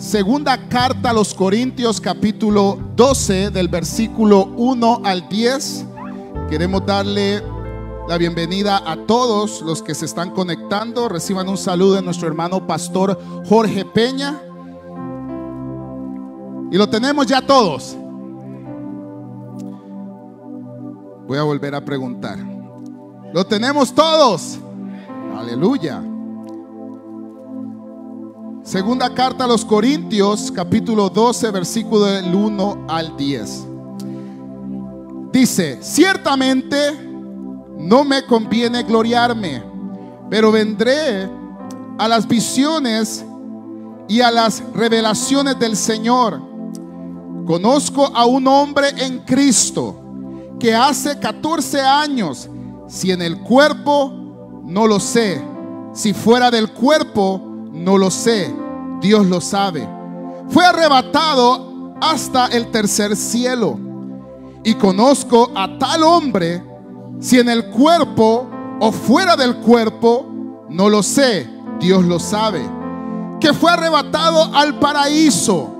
Segunda carta a los Corintios capítulo 12 del versículo 1 al 10. Queremos darle la bienvenida a todos los que se están conectando. Reciban un saludo de nuestro hermano pastor Jorge Peña. Y lo tenemos ya todos. Voy a volver a preguntar. Lo tenemos todos. Aleluya. Segunda carta a los Corintios, capítulo 12, versículo del 1 al 10. Dice, ciertamente no me conviene gloriarme, pero vendré a las visiones y a las revelaciones del Señor. Conozco a un hombre en Cristo que hace 14 años, si en el cuerpo, no lo sé, si fuera del cuerpo, no lo sé, Dios lo sabe. Fue arrebatado hasta el tercer cielo. Y conozco a tal hombre, si en el cuerpo o fuera del cuerpo, no lo sé, Dios lo sabe. Que fue arrebatado al paraíso,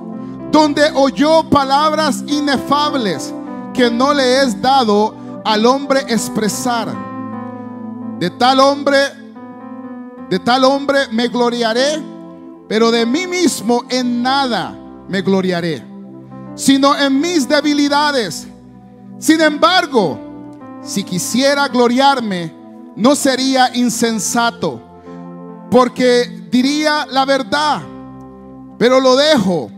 donde oyó palabras inefables que no le es dado al hombre expresar. De tal hombre de tal hombre me gloriaré, pero de mí mismo en nada me gloriaré, sino en mis debilidades. Sin embargo, si quisiera gloriarme, no sería insensato, porque diría la verdad, pero lo dejo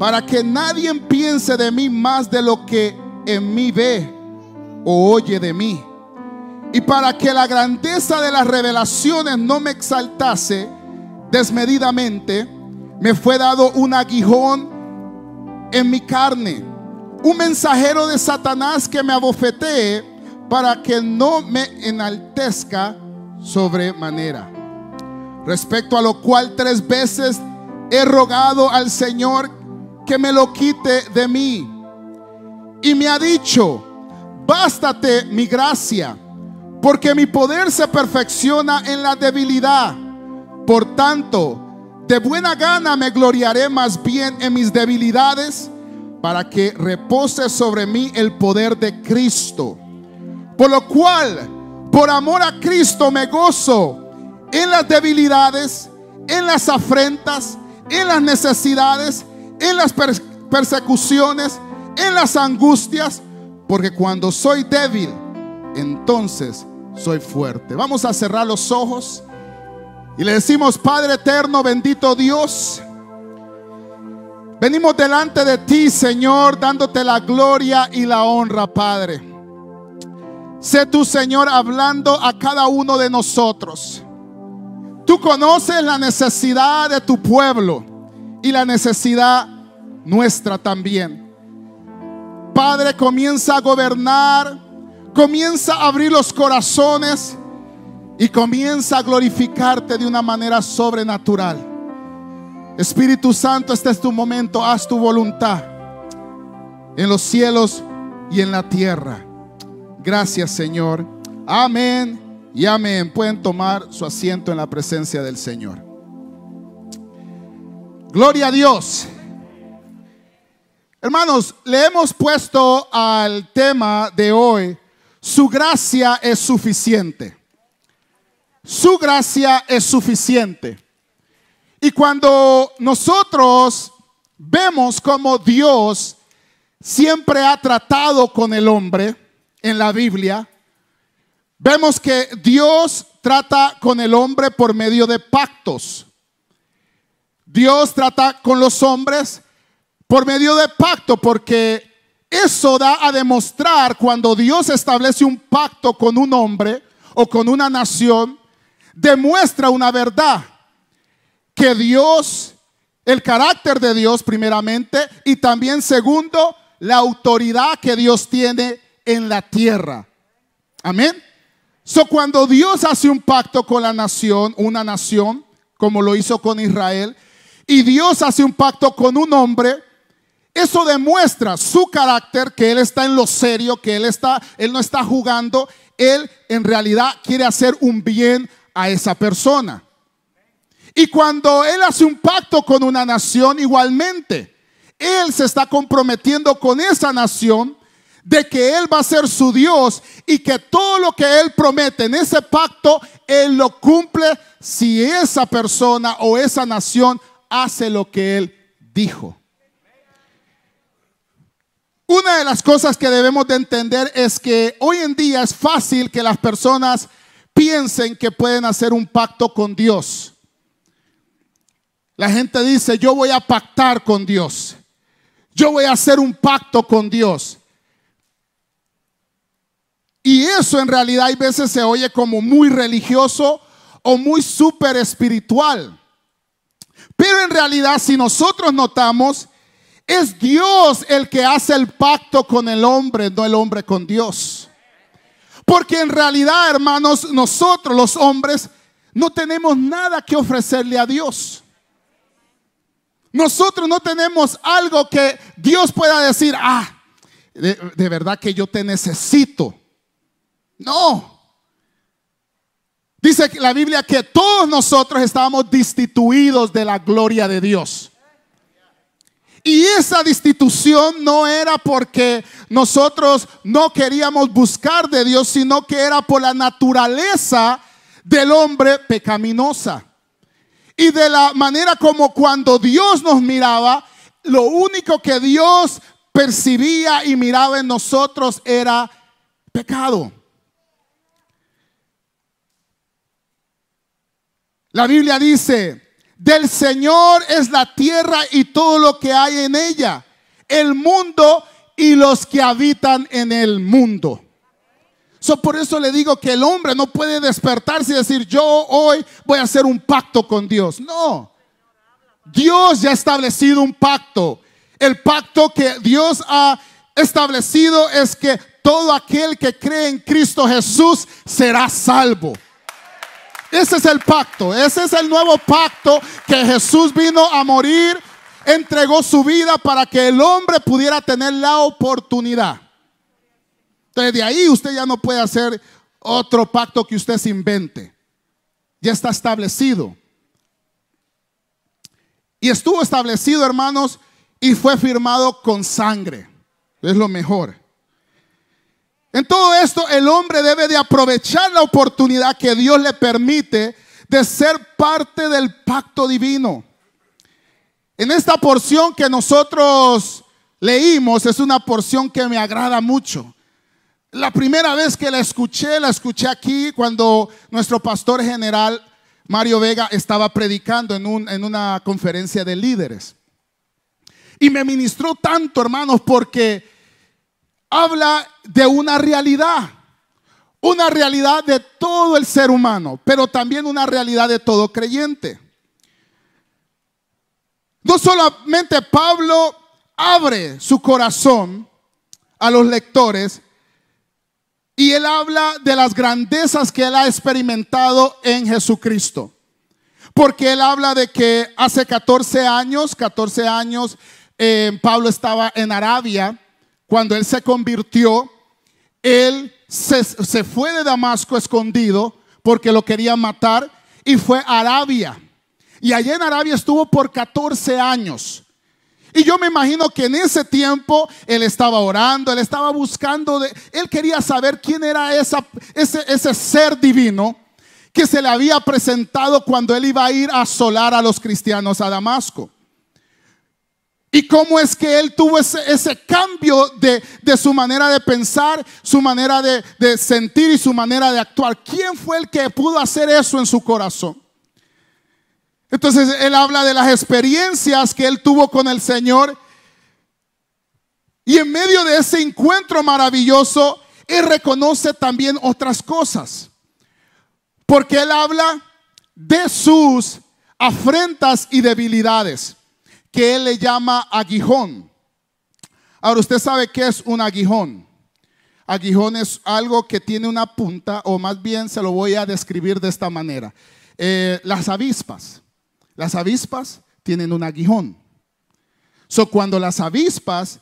para que nadie piense de mí más de lo que en mí ve o oye de mí y para que la grandeza de las revelaciones no me exaltase desmedidamente, me fue dado un aguijón en mi carne, un mensajero de Satanás que me abofetee para que no me enaltezca sobremanera. Respecto a lo cual tres veces he rogado al Señor que me lo quite de mí. Y me ha dicho, bástate mi gracia porque mi poder se perfecciona en la debilidad. Por tanto, de buena gana me gloriaré más bien en mis debilidades para que repose sobre mí el poder de Cristo. Por lo cual, por amor a Cristo me gozo en las debilidades, en las afrentas, en las necesidades, en las persecuciones, en las angustias, porque cuando soy débil, entonces soy fuerte. Vamos a cerrar los ojos y le decimos, Padre eterno, bendito Dios. Venimos delante de ti, Señor, dándote la gloria y la honra, Padre. Sé tu Señor, hablando a cada uno de nosotros. Tú conoces la necesidad de tu pueblo y la necesidad nuestra también. Padre, comienza a gobernar Comienza a abrir los corazones y comienza a glorificarte de una manera sobrenatural. Espíritu Santo, este es tu momento, haz tu voluntad en los cielos y en la tierra. Gracias Señor. Amén y amén. Pueden tomar su asiento en la presencia del Señor. Gloria a Dios. Hermanos, le hemos puesto al tema de hoy su gracia es suficiente. Su gracia es suficiente. Y cuando nosotros vemos como Dios siempre ha tratado con el hombre en la Biblia, vemos que Dios trata con el hombre por medio de pactos. Dios trata con los hombres por medio de pacto porque eso da a demostrar cuando Dios establece un pacto con un hombre o con una nación, demuestra una verdad, que Dios, el carácter de Dios primeramente, y también segundo, la autoridad que Dios tiene en la tierra. Amén. So cuando Dios hace un pacto con la nación, una nación, como lo hizo con Israel, y Dios hace un pacto con un hombre, eso demuestra su carácter, que él está en lo serio, que él está, él no está jugando, él en realidad quiere hacer un bien a esa persona. Y cuando Él hace un pacto con una nación, igualmente, Él se está comprometiendo con esa nación de que Él va a ser su Dios y que todo lo que Él promete en ese pacto, Él lo cumple si esa persona o esa nación hace lo que Él dijo. Una de las cosas que debemos de entender es que hoy en día es fácil que las personas piensen que pueden hacer un pacto con Dios. La gente dice, yo voy a pactar con Dios. Yo voy a hacer un pacto con Dios. Y eso en realidad hay veces se oye como muy religioso o muy súper espiritual. Pero en realidad si nosotros notamos, es Dios el que hace el pacto con el hombre, no el hombre con Dios. Porque en realidad, hermanos, nosotros los hombres no tenemos nada que ofrecerle a Dios. Nosotros no tenemos algo que Dios pueda decir, ah, de, verdad que yo te necesito. No. Dice la Biblia que todos nosotros estábamos destituidos de la gloria de Dios. Y esa destitución no era porque nosotros no queríamos buscar de Dios, sino que era por la naturaleza del hombre pecaminosa. Y de la manera como cuando Dios nos miraba, lo único que Dios percibía y miraba en nosotros era pecado. La Biblia dice, del Señor es la tierra y todo lo que hay en ella, el mundo y los que habitan en el mundo. por eso le digo que el hombre no puede despertarse y decir, yo hoy voy a hacer un pacto con Dios. No. Dios ya ha establecido un pacto. El pacto que Dios ha establecido es que todo aquel que cree en Cristo Jesús será salvo. Ese es el pacto, ese es el nuevo pacto que Jesús vino a morir, entregó su vida para que el hombre pudiera tener la oportunidad. Entonces de ahí usted ya no puede hacer otro pacto que usted se invente. Ya está establecido. Y estuvo establecido, hermanos, y fue firmado con sangre. Es lo mejor. En todo esto el hombre debe de aprovechar la oportunidad que Dios le permite de ser parte del pacto divino. En esta porción que nosotros leímos es una porción que me agrada mucho. La primera vez que la escuché, la escuché aquí cuando nuestro pastor general Mario Vega estaba predicando en, en una conferencia de líderes. Y me ministró tanto, hermanos, porque habla de una realidad, una realidad de todo el ser humano, pero también una realidad de todo creyente. No solamente Pablo abre su corazón a los lectores y él habla de las grandezas que él ha experimentado en Jesucristo. Porque él habla de que hace 14 años, 14 años, eh, Pablo estaba en Arabia cuando él se convirtió, él se, fue de Damasco escondido porque lo querían matar y fue a Arabia. Y allá en Arabia estuvo por 14 años. Y yo me imagino que en ese tiempo él estaba orando, él estaba buscando, de, él quería saber quién era ese, ese ser divino que se le había presentado cuando él iba a ir a asolar a los cristianos a Damasco. Y cómo es que él tuvo ese, cambio de, su manera de pensar, su manera de, de sentir y su manera de actuar. ¿Quién fue el que pudo hacer eso en su corazón? Entonces él habla de las experiencias que él tuvo con el Señor. Y en medio de ese encuentro maravilloso, él reconoce también otras cosas. Porque él habla de sus afrentas y debilidades que él le llama aguijón. Ahora, usted sabe qué es un aguijón. Aguijón es algo que tiene una punta, o más bien se lo voy a describir de esta manera. Eh, las avispas, las avispas tienen un aguijón. So, cuando las avispas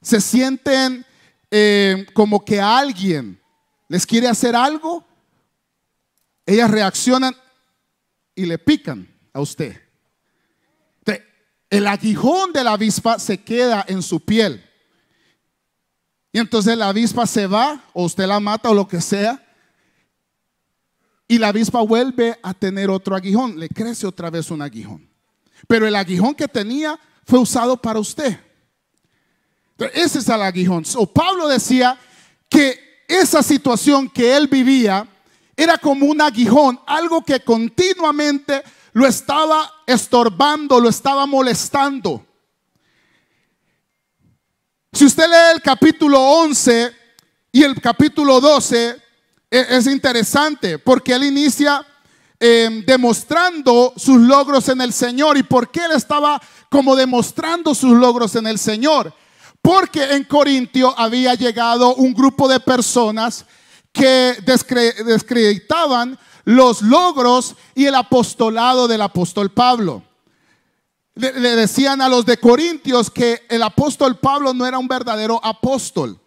se sienten eh, como que alguien les quiere hacer algo, ellas reaccionan y le pican a usted. El aguijón de la avispa se queda en su piel. Y entonces la avispa se va, o usted la mata o lo que sea. Y la avispa vuelve a tener otro aguijón, le crece otra vez un aguijón. Pero el aguijón que tenía fue usado para usted. ese es el aguijón. So, Pablo decía que esa situación que él vivía era como un aguijón, algo que continuamente lo estaba estorbando, lo estaba molestando. Si usted lee el capítulo 11 y el capítulo 12, e, es interesante porque él inicia em, demostrando sus logros en el Señor. ¿Y por qué él estaba como demostrando sus logros en el Señor? Porque en Corintio había llegado un grupo de personas que descreditaban los logros y el apostolado del apóstol Pablo. Le, decían a los de Corintios que el apóstol Pablo no era un verdadero apóstol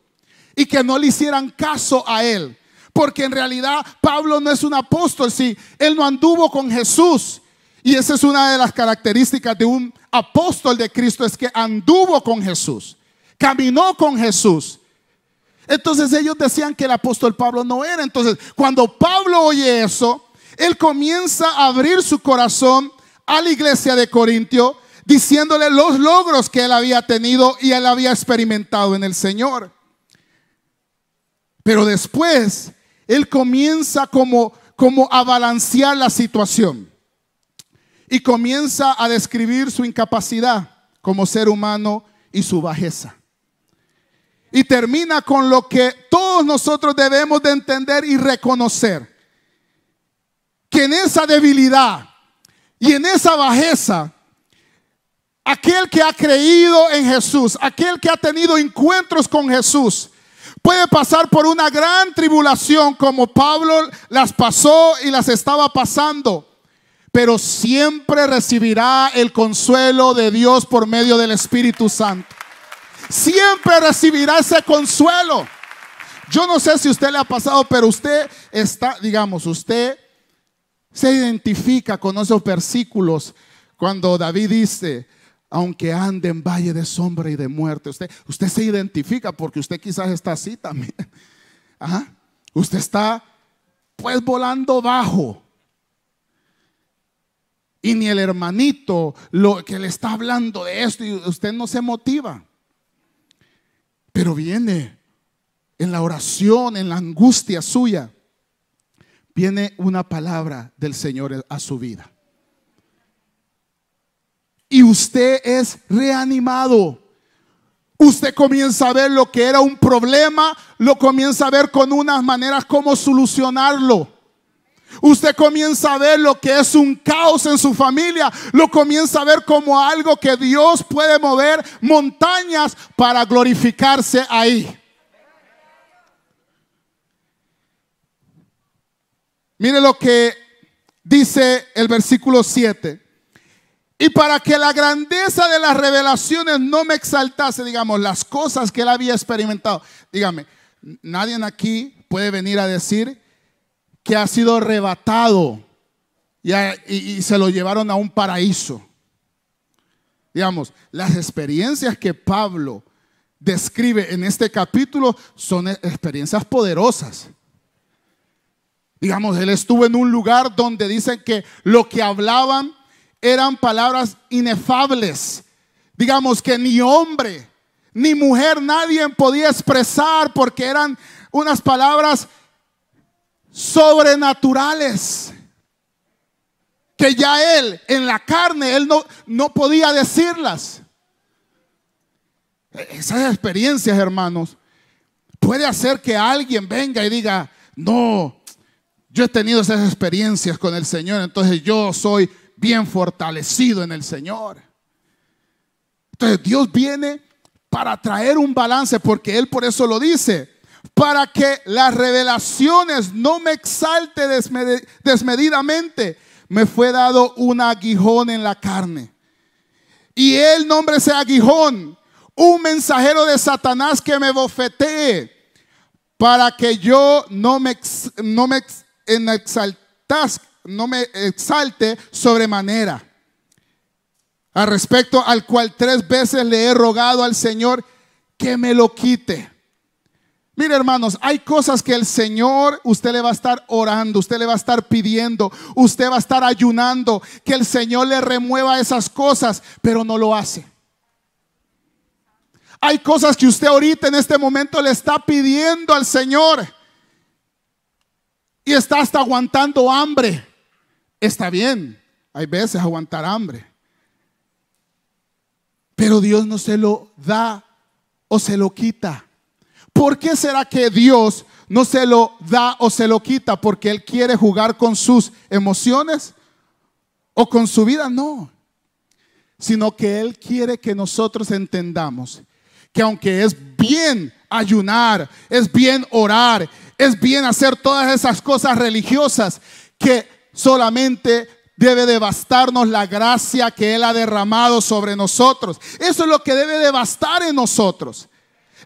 y que no le hicieran caso a él. Porque en realidad Pablo no es un apóstol, si él no anduvo con Jesús. Y esa es una de las características de un apóstol de Cristo, es que anduvo con Jesús, caminó con Jesús. Entonces ellos decían que el apóstol Pablo no era. Entonces cuando Pablo oye eso, él comienza a abrir su corazón a la iglesia de Corintio, diciéndole los logros que él había tenido y él había experimentado en el Señor. Pero después él comienza como, como a balancear la situación y comienza a describir su incapacidad como ser humano y su bajeza. Y termina con lo que todos nosotros debemos de entender y reconocer. Que en esa debilidad y en esa bajeza, aquel que ha creído en Jesús, aquel que ha tenido encuentros con Jesús, puede pasar por una gran tribulación como Pablo las pasó y las estaba pasando, pero siempre recibirá el consuelo de Dios por medio del Espíritu Santo siempre recibirá ese consuelo. Yo no sé si usted le ha pasado, pero usted está, digamos, usted se identifica con esos versículos cuando David dice, aunque ande en valle de sombra y de muerte, usted, usted se identifica porque usted quizás está así también. Usted está pues volando bajo. Y ni el hermanito lo que le está hablando de esto y usted no se motiva. Pero viene en la oración, en la angustia suya, viene una palabra del Señor a su vida. Y usted es reanimado. Usted comienza a ver lo que era un problema, lo comienza a ver con unas maneras como solucionarlo. Usted comienza a ver lo que es un caos en su familia. Lo comienza a ver como algo que Dios puede mover montañas para glorificarse ahí. Mire lo que dice el versículo 7. Y para que la grandeza de las revelaciones no me exaltase, digamos, las cosas que él había experimentado. Dígame, nadie aquí puede venir a decir que ha sido arrebatado y, se lo llevaron a un paraíso. Digamos, las experiencias que Pablo describe en este capítulo son experiencias poderosas. Digamos, él estuvo en un lugar donde dicen que lo que hablaban eran palabras inefables. Digamos que ni hombre, ni mujer, nadie podía expresar porque eran unas palabras sobrenaturales que ya él en la carne, él no, no podía decirlas. Esas experiencias, hermanos, puede hacer que alguien venga y diga, no, yo he tenido esas experiencias con el Señor, entonces yo soy bien fortalecido en el Señor. Entonces Dios viene para traer un balance, porque Él por eso lo dice para que las revelaciones no me exalte desmedidamente, me fue dado un aguijón en la carne. Y el nombre sea aguijón, un mensajero de Satanás que me bofetee, para que yo no me, no me no me exalte sobremanera. Al respecto al cual tres veces le he rogado al Señor que me lo quite. Mire hermanos, hay cosas que el Señor, usted le va a estar orando, usted le va a estar pidiendo, usted va a estar ayunando, que el Señor le remueva esas cosas, pero no lo hace. Hay cosas que usted ahorita en este momento le está pidiendo al Señor y está hasta aguantando hambre. Está bien, hay veces aguantar hambre. Pero Dios no se lo da o se lo quita. ¿Por qué será que Dios no se lo da o se lo quita? ¿Porque Él quiere jugar con sus emociones o con su vida? No. Sino que Él quiere que nosotros entendamos que aunque es bien ayunar, es bien orar, es bien hacer todas esas cosas religiosas, que solamente debe de bastarnos la gracia que Él ha derramado sobre nosotros. Eso es lo que debe de bastar en nosotros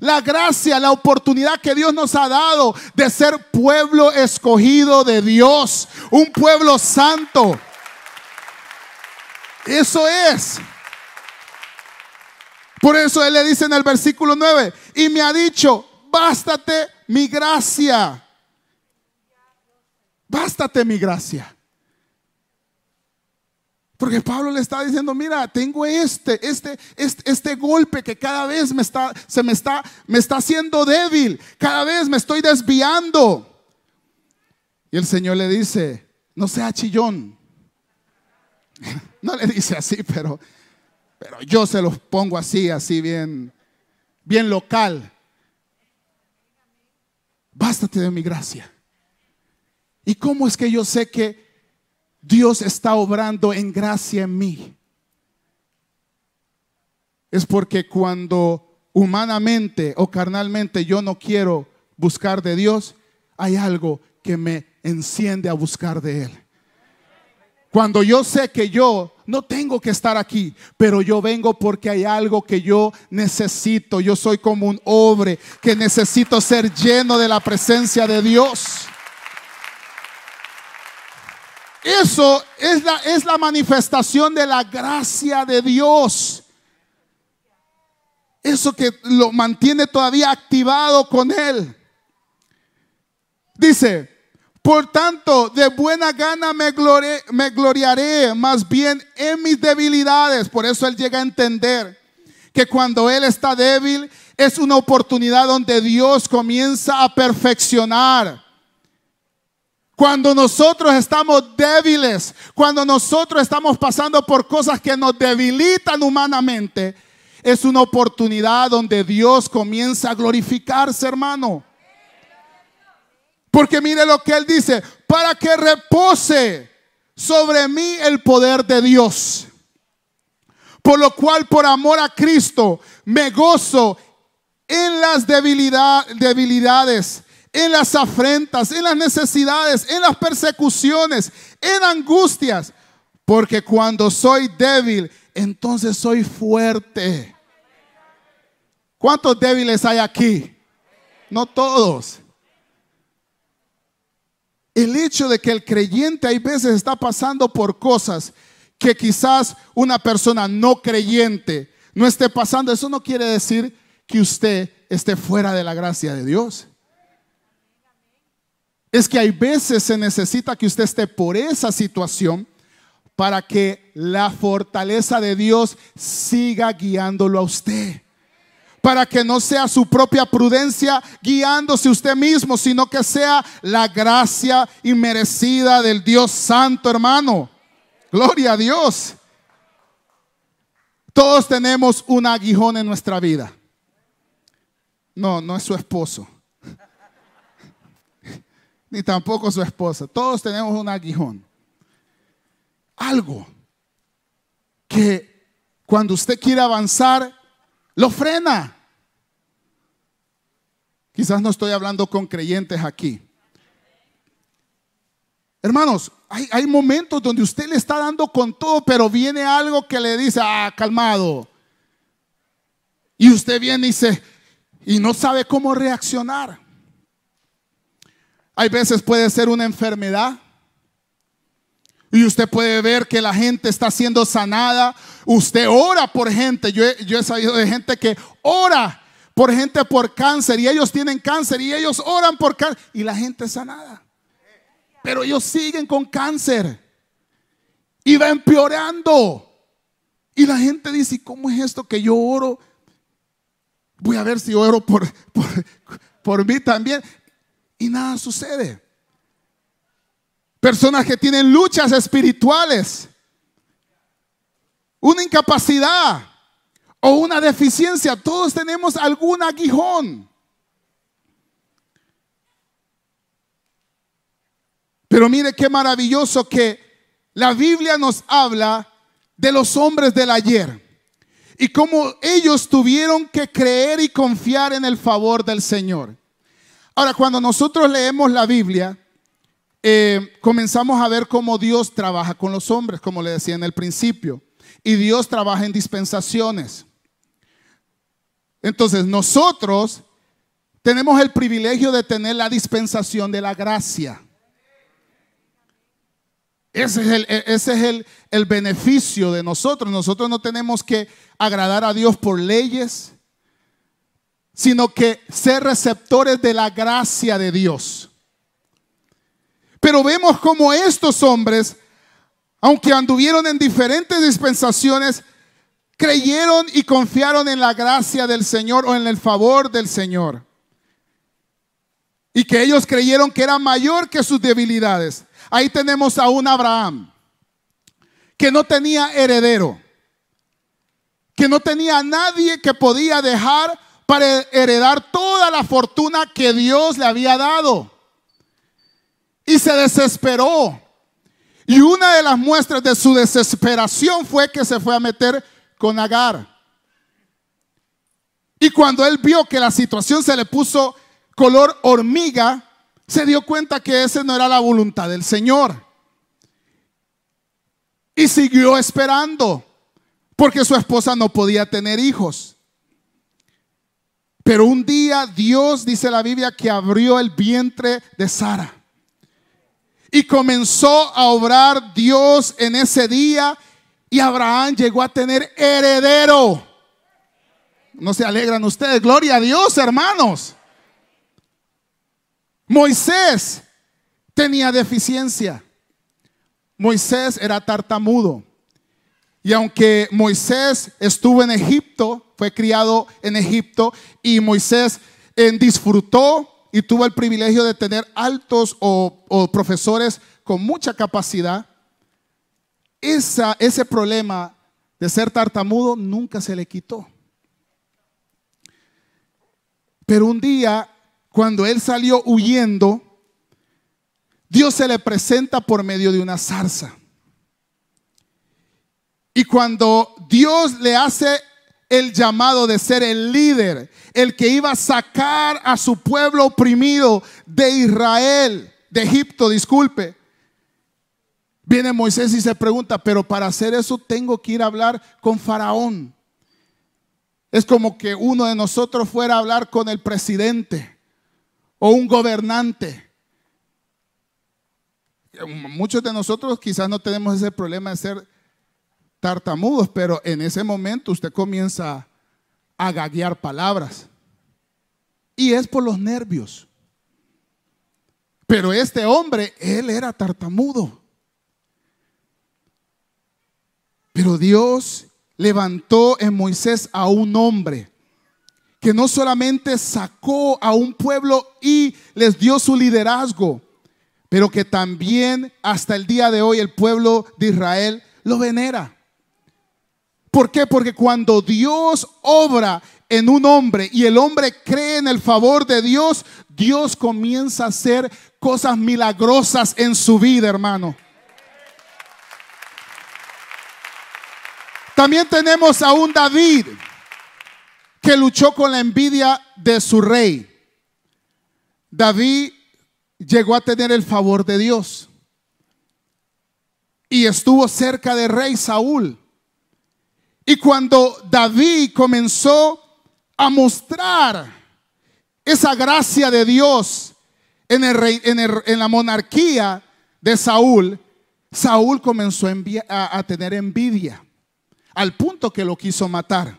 la gracia, la oportunidad que Dios nos ha dado de ser pueblo escogido de Dios, un pueblo santo. Eso es. Por eso Él le dice en el versículo 9, y me ha dicho, bástate mi gracia. Bástate mi gracia. Porque Pablo le está diciendo, mira, tengo este, este, este, este, golpe que cada vez me está, se me está, me está haciendo débil. Cada vez me estoy desviando. Y el Señor le dice, no sea chillón. No le dice así, pero, pero yo se los pongo así, así bien, bien local. Bástate de mi gracia. ¿Y cómo es que yo sé que Dios está obrando en gracia en mí. Es porque cuando humanamente o carnalmente yo no quiero buscar de Dios, hay algo que me enciende a buscar de Él. Cuando yo sé que yo no tengo que estar aquí, pero yo vengo porque hay algo que yo necesito. Yo soy como un hombre que necesito ser lleno de la presencia de Dios. Eso es la, es la manifestación de la gracia de Dios. Eso que lo mantiene todavía activado con Él. Dice, por tanto, de buena gana me, me gloriaré más bien en mis debilidades. Por eso Él llega a entender que cuando Él está débil es una oportunidad donde Dios comienza a perfeccionar cuando nosotros estamos débiles, cuando nosotros estamos pasando por cosas que nos debilitan humanamente, es una oportunidad donde Dios comienza a glorificarse, hermano. Porque mire lo que Él dice, para que repose sobre mí el poder de Dios. Por lo cual, por amor a Cristo, me gozo en las debilidades en las afrentas, en las necesidades, en las persecuciones, en angustias. Porque cuando soy débil, entonces soy fuerte. ¿Cuántos débiles hay aquí? No todos. El hecho de que el creyente hay veces está pasando por cosas que quizás una persona no creyente no esté pasando, eso no quiere decir que usted esté fuera de la gracia de Dios es que hay veces se necesita que usted esté por esa situación para que la fortaleza de Dios siga guiándolo a usted. Para que no sea su propia prudencia guiándose usted mismo, sino que sea la gracia inmerecida del Dios Santo, hermano. Gloria a Dios. Todos tenemos un aguijón en nuestra vida. No, no es su esposo ni tampoco su esposa. Todos tenemos un aguijón. Algo que cuando usted quiere avanzar, lo frena. Quizás no estoy hablando con creyentes aquí. Hermanos, hay, momentos donde usted le está dando con todo, pero viene algo que le dice, ah, calmado. Y usted viene y dice, y no sabe cómo reaccionar. Hay veces puede ser una enfermedad. Y usted puede ver que la gente está siendo sanada. Usted ora por gente. Yo he, yo sabido de gente que ora por gente por cáncer y ellos tienen cáncer y ellos oran por cáncer y la gente es sanada. Pero ellos siguen con cáncer y va empeorando. Y la gente dice, ¿cómo es esto que yo oro? Voy a ver si oro por, por, por mí también. Y nada sucede. Personas que tienen luchas espirituales, una incapacidad o una deficiencia. Todos tenemos algún aguijón. Pero mire qué maravilloso que la Biblia nos habla de los hombres del ayer y cómo ellos tuvieron que creer y confiar en el favor del Señor. Ahora, cuando nosotros leemos la Biblia, eh, comenzamos a ver cómo Dios trabaja con los hombres, como le decía en el principio. Y Dios trabaja en dispensaciones. Entonces, nosotros tenemos el privilegio de tener la dispensación de la gracia. Ese es, el, ese es el, el, beneficio de nosotros. Nosotros no tenemos que agradar a Dios por leyes, sino que ser receptores de la gracia de Dios. Pero vemos como estos hombres, aunque anduvieron en diferentes dispensaciones, creyeron y confiaron en la gracia del Señor o en el favor del Señor. Y que ellos creyeron que era mayor que sus debilidades. Ahí tenemos a un Abraham que no tenía heredero, que no tenía nadie que podía dejar para heredar toda la fortuna que Dios le había dado y se desesperó. Y una de las muestras de su desesperación fue que se fue a meter con Agar. Y cuando él vio que la situación se le puso color hormiga, se dio cuenta que esa no era la voluntad del Señor. Y siguió esperando, porque su esposa no podía tener hijos. Pero un día Dios, dice la Biblia, que abrió el vientre de Sara. Y comenzó a obrar Dios en ese día y Abraham llegó a tener heredero. No se alegran ustedes. Gloria a Dios, hermanos. Moisés tenía deficiencia. Moisés era tartamudo. Y aunque Moisés estuvo en Egipto, fue criado en Egipto y Moisés disfrutó y tuvo el privilegio de tener altos o, profesores con mucha capacidad, esa, ese problema de ser tartamudo nunca se le quitó. Pero un día, cuando él salió huyendo, Dios se le presenta por medio de una zarza. Y cuando Dios le hace el llamado de ser el líder, el que iba a sacar a su pueblo oprimido de Israel, de Egipto, disculpe. Viene Moisés y se pregunta, pero para hacer eso tengo que ir a hablar con Faraón. Es como que uno de nosotros fuera a hablar con el presidente o un gobernante. Muchos de nosotros quizás no tenemos ese problema de ser tartamudos, pero en ese momento usted comienza a gaguear palabras. Y es por los nervios. Pero este hombre, él era tartamudo. Pero Dios levantó en Moisés a un hombre que no solamente sacó a un pueblo y les dio su liderazgo, pero que también hasta el día de hoy el pueblo de Israel lo venera. ¿Por qué? Porque cuando Dios obra en un hombre y el hombre cree en el favor de Dios, Dios comienza a hacer cosas milagrosas en su vida, hermano. También tenemos a un David que luchó con la envidia de su rey. David llegó a tener el favor de Dios y estuvo cerca de rey Saúl. Y cuando David comenzó a mostrar esa gracia de Dios en, el en, la monarquía de Saúl, Saúl comenzó a, tener envidia al punto que lo quiso matar.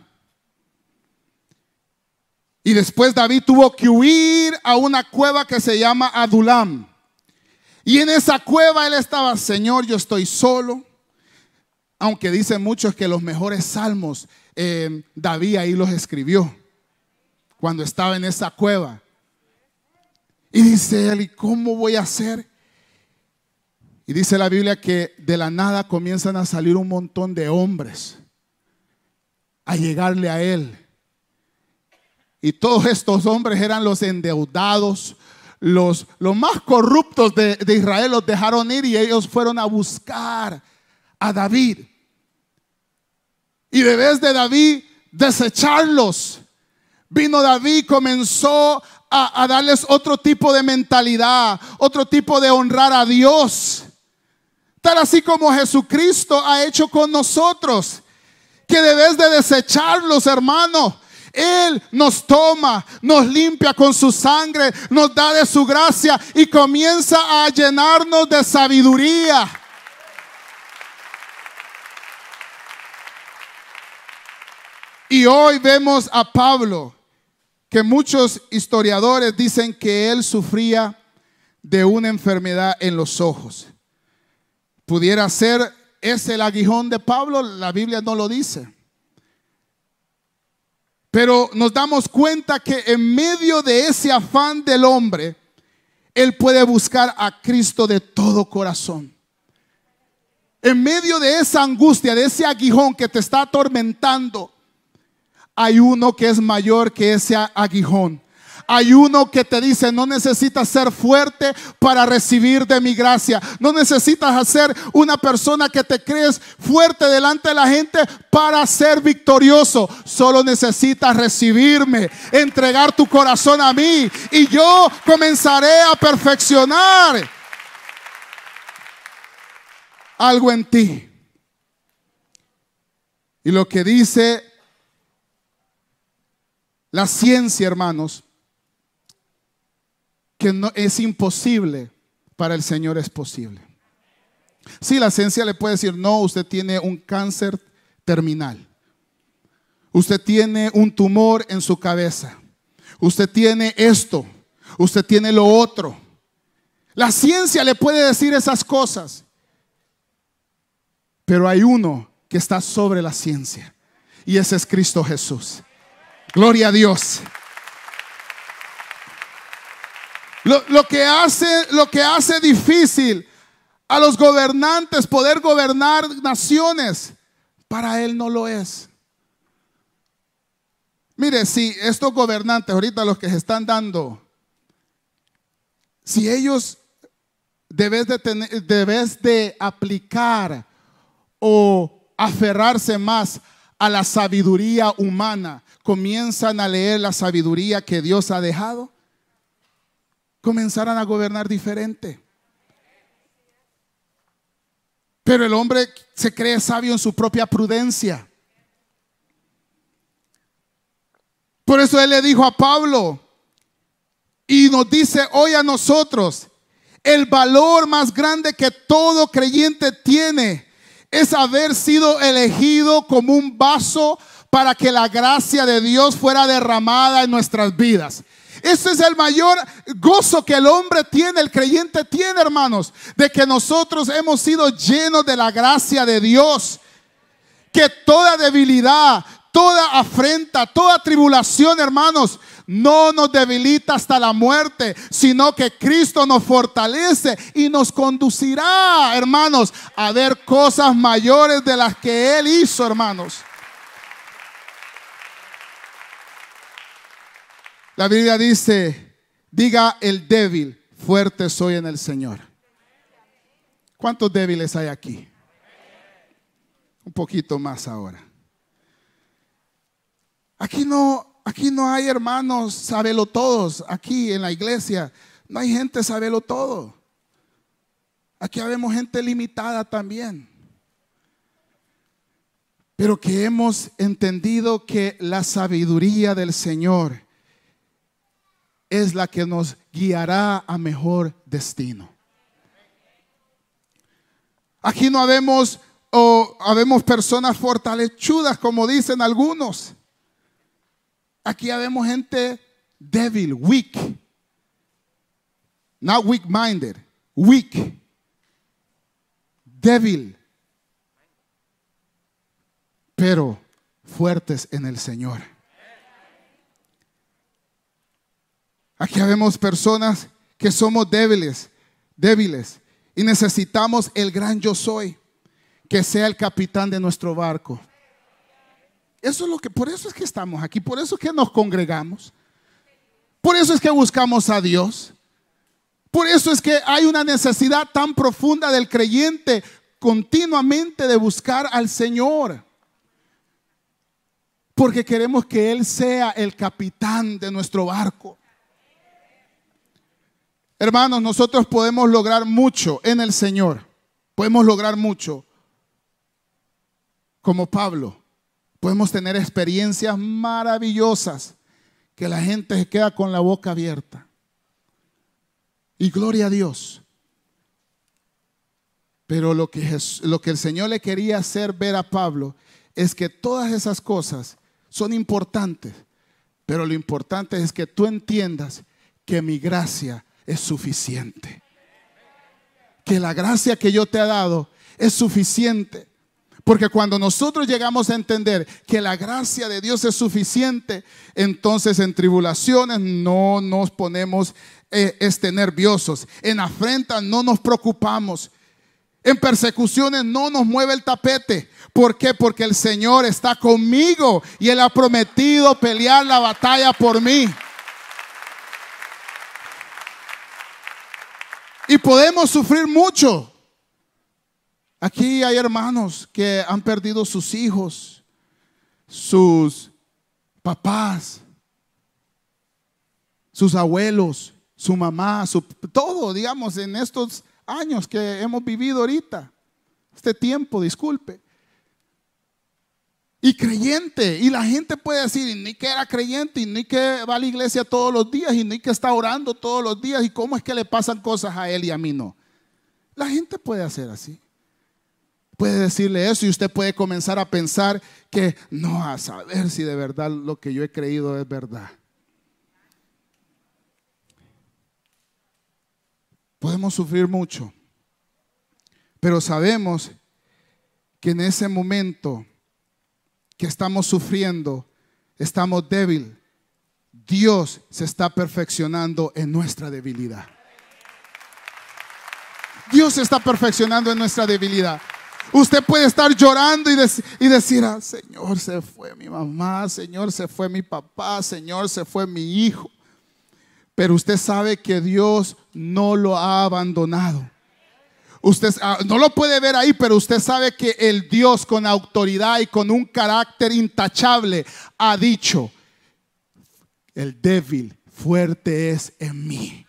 Y después David tuvo que huir a una cueva que se llama Adulam. Y en esa cueva él estaba, Señor, yo estoy solo. Aunque dicen muchos que los mejores salmos eh, David ahí los escribió cuando estaba en esa cueva. Y dice él, ¿y cómo voy a hacer? Y dice la Biblia que de la nada comienzan a salir un montón de hombres a llegarle a él. Y todos estos hombres eran los endeudados, los, los más corruptos de, de Israel, los dejaron ir y ellos fueron a buscar a David. Y de vez de David desecharlos, vino David, comenzó a, a, darles otro tipo de mentalidad, otro tipo de honrar a Dios. Tal así como Jesucristo ha hecho con nosotros, que debes de desecharlos, hermano. Él nos toma, nos limpia con su sangre, nos da de su gracia y comienza a llenarnos de sabiduría. Y hoy vemos a Pablo, que muchos historiadores dicen que él sufría de una enfermedad en los ojos. Pudiera ser ese el aguijón de Pablo, la Biblia no lo dice. Pero nos damos cuenta que en medio de ese afán del hombre, él puede buscar a Cristo de todo corazón. En medio de esa angustia, de ese aguijón que te está atormentando, hay uno que es mayor que ese aguijón. Hay uno que te dice, no necesitas ser fuerte para recibir de mi gracia. No necesitas ser una persona que te crees fuerte delante de la gente para ser victorioso. Solo necesitas recibirme, entregar tu corazón a mí y yo comenzaré a perfeccionar algo en ti. Y lo que dice la ciencia, hermanos, que no es imposible, para el Señor es posible. Si la ciencia le puede decir, no, usted tiene un cáncer terminal. Usted tiene un tumor en su cabeza. Usted tiene esto. Usted tiene lo otro. La ciencia le puede decir esas cosas. Pero hay uno que está sobre la ciencia. Y ese es Cristo Jesús. Gloria a Dios. Lo, que hace, que hace difícil a los gobernantes poder gobernar naciones, para Él no lo es. Mire, si estos gobernantes, ahorita los que se están dando, si ellos debes de, tener, debes de aplicar o aferrarse más a la sabiduría humana, comienzan a leer la sabiduría que Dios ha dejado, comenzarán a gobernar diferente. Pero el hombre se cree sabio en su propia prudencia. Por eso él le dijo a Pablo y nos dice hoy a nosotros, el valor más grande que todo creyente tiene es haber sido elegido como un vaso para que la gracia de Dios fuera derramada en nuestras vidas. Ese es el mayor gozo que el hombre tiene, el creyente tiene, hermanos, de que nosotros hemos sido llenos de la gracia de Dios. Que toda debilidad, toda afrenta, toda tribulación, hermanos, no nos debilita hasta la muerte, sino que Cristo nos fortalece y nos conducirá, hermanos, a ver cosas mayores de las que Él hizo, hermanos. La Biblia dice, diga el débil, fuerte soy en el Señor. ¿Cuántos débiles hay aquí? Un poquito más ahora. Aquí no, aquí no hay hermanos, sabelo todos. Aquí en la iglesia no hay gente sabelo todo. Aquí habemos gente limitada también. Pero que hemos entendido que la sabiduría del Señor es la que nos guiará a mejor destino. Aquí no habemos o habemos personas fortalechudas, como dicen algunos. Aquí habemos gente débil, weak. Not weak-minded, weak. Débil. Pero fuertes en el Señor. Aquí habemos personas que somos débiles, débiles, y necesitamos el gran yo soy, que sea el capitán de nuestro barco. Eso es lo que, por eso es que estamos aquí, por eso es que nos congregamos, por eso es que buscamos a Dios, por eso es que hay una necesidad tan profunda del creyente continuamente de buscar al Señor. Porque queremos que Él sea el capitán de nuestro barco. Hermanos, nosotros podemos lograr mucho en el Señor. Podemos lograr mucho. Como Pablo, podemos tener experiencias maravillosas que la gente se queda con la boca abierta. Y gloria a Dios. Pero lo que, lo que el Señor le quería hacer ver a Pablo es que todas esas cosas son importantes. Pero lo importante es que tú entiendas que mi gracia es suficiente. Que la gracia que yo te he dado es suficiente. Porque cuando nosotros llegamos a entender que la gracia de Dios es suficiente, entonces en tribulaciones no nos ponemos eh, este, nerviosos, en afrentas no nos preocupamos, en persecuciones no nos mueve el tapete. ¿Por qué? Porque el Señor está conmigo y Él ha prometido pelear la batalla por mí. Y podemos sufrir mucho. Aquí hay hermanos que han perdido sus hijos, sus papás, sus abuelos, su mamá, su, todo, digamos, en estos años que hemos vivido ahorita. Este tiempo, disculpe y creyente. Y la gente puede decir, ni que era creyente, y ni que va a la iglesia todos los días, y ni que está orando todos los días, y cómo es que le pasan cosas a él y a mí no. La gente puede hacer así. Puede decirle eso y usted puede comenzar a pensar que no, a saber si de verdad lo que yo he creído es verdad. Podemos sufrir mucho, pero sabemos que en ese momento que estamos sufriendo, estamos débil, Dios se está perfeccionando en nuestra debilidad. Dios se está perfeccionando en nuestra debilidad. Usted puede estar llorando y, decir, ah, Señor, se fue mi mamá, Señor, se fue mi papá, Señor, se fue mi hijo. Pero usted sabe que Dios no lo ha abandonado. Usted no lo puede ver ahí, pero usted sabe que el Dios con autoridad y con un carácter intachable ha dicho, el débil fuerte es en mí.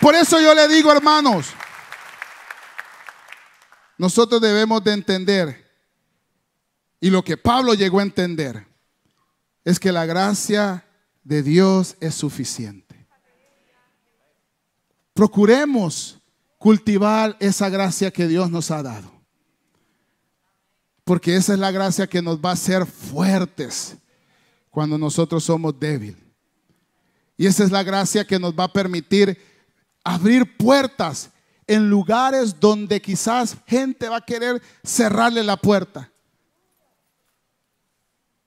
Por eso yo le digo, hermanos, nosotros debemos de entender, y lo que Pablo llegó a entender, es que la gracia de Dios es suficiente. Procuremos cultivar esa gracia que Dios nos ha dado. Porque esa es la gracia que nos va a hacer fuertes cuando nosotros somos débiles. Y esa es la gracia que nos va a permitir abrir puertas en lugares donde quizás gente va a querer cerrarle la puerta.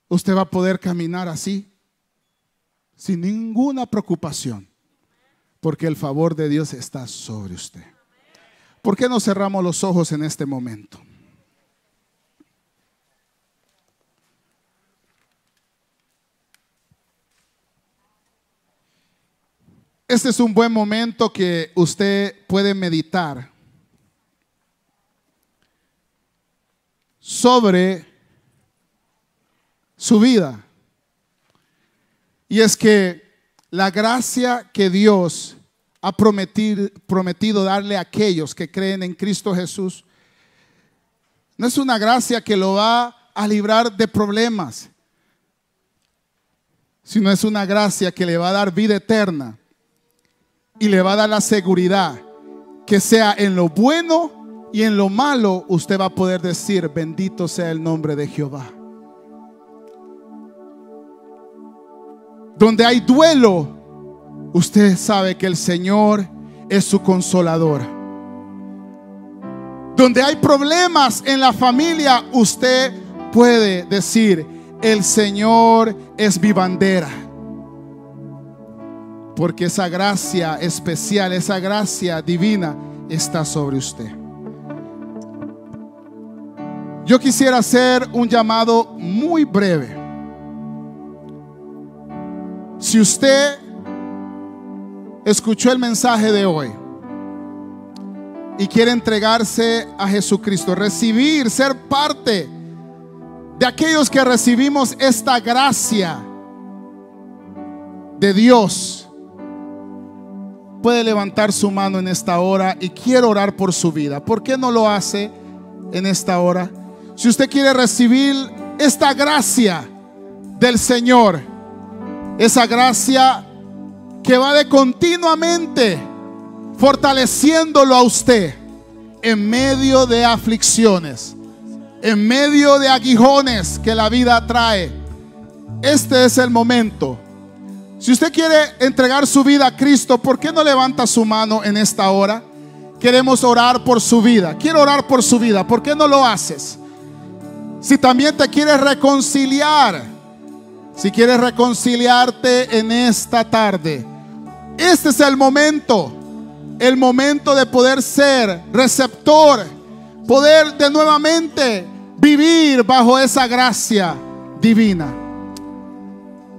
Usted va a poder caminar así, sin ninguna preocupación porque el favor de Dios está sobre usted. ¿Por qué no cerramos los ojos en este momento? Este es un buen momento que usted puede meditar sobre su vida. Y es que la gracia que Dios ha prometido, prometido darle a aquellos que creen en Cristo Jesús, no es una gracia que lo va a librar de problemas, sino es una gracia que le va a dar vida eterna y le va a dar la seguridad que sea en lo bueno y en lo malo, usted va a poder decir, bendito sea el nombre de Jehová. Donde hay duelo, usted sabe que el Señor es su consolador. Donde hay problemas en la familia, usted puede decir, el Señor es mi bandera. Porque esa gracia especial, esa gracia divina está sobre usted. Yo quisiera hacer un llamado muy breve. Si usted escuchó el mensaje de hoy y quiere entregarse a Jesucristo, recibir, ser parte de aquellos que recibimos esta gracia de Dios, puede levantar su mano en esta hora y quiero orar por su vida. ¿Por qué no lo hace en esta hora? Si usted quiere recibir esta gracia del Señor, esa gracia que va de continuamente fortaleciéndolo a usted en medio de aflicciones, en medio de aguijones que la vida trae. Este es el momento. Si usted quiere entregar su vida a Cristo, ¿por qué no levanta su mano en esta hora? Queremos orar por su vida. Quiero orar por su vida. ¿Por qué no lo haces? Si también te quieres reconciliar, si quieres reconciliarte en esta tarde, este es el momento, el momento de poder ser receptor, poder de nuevamente vivir bajo esa gracia divina.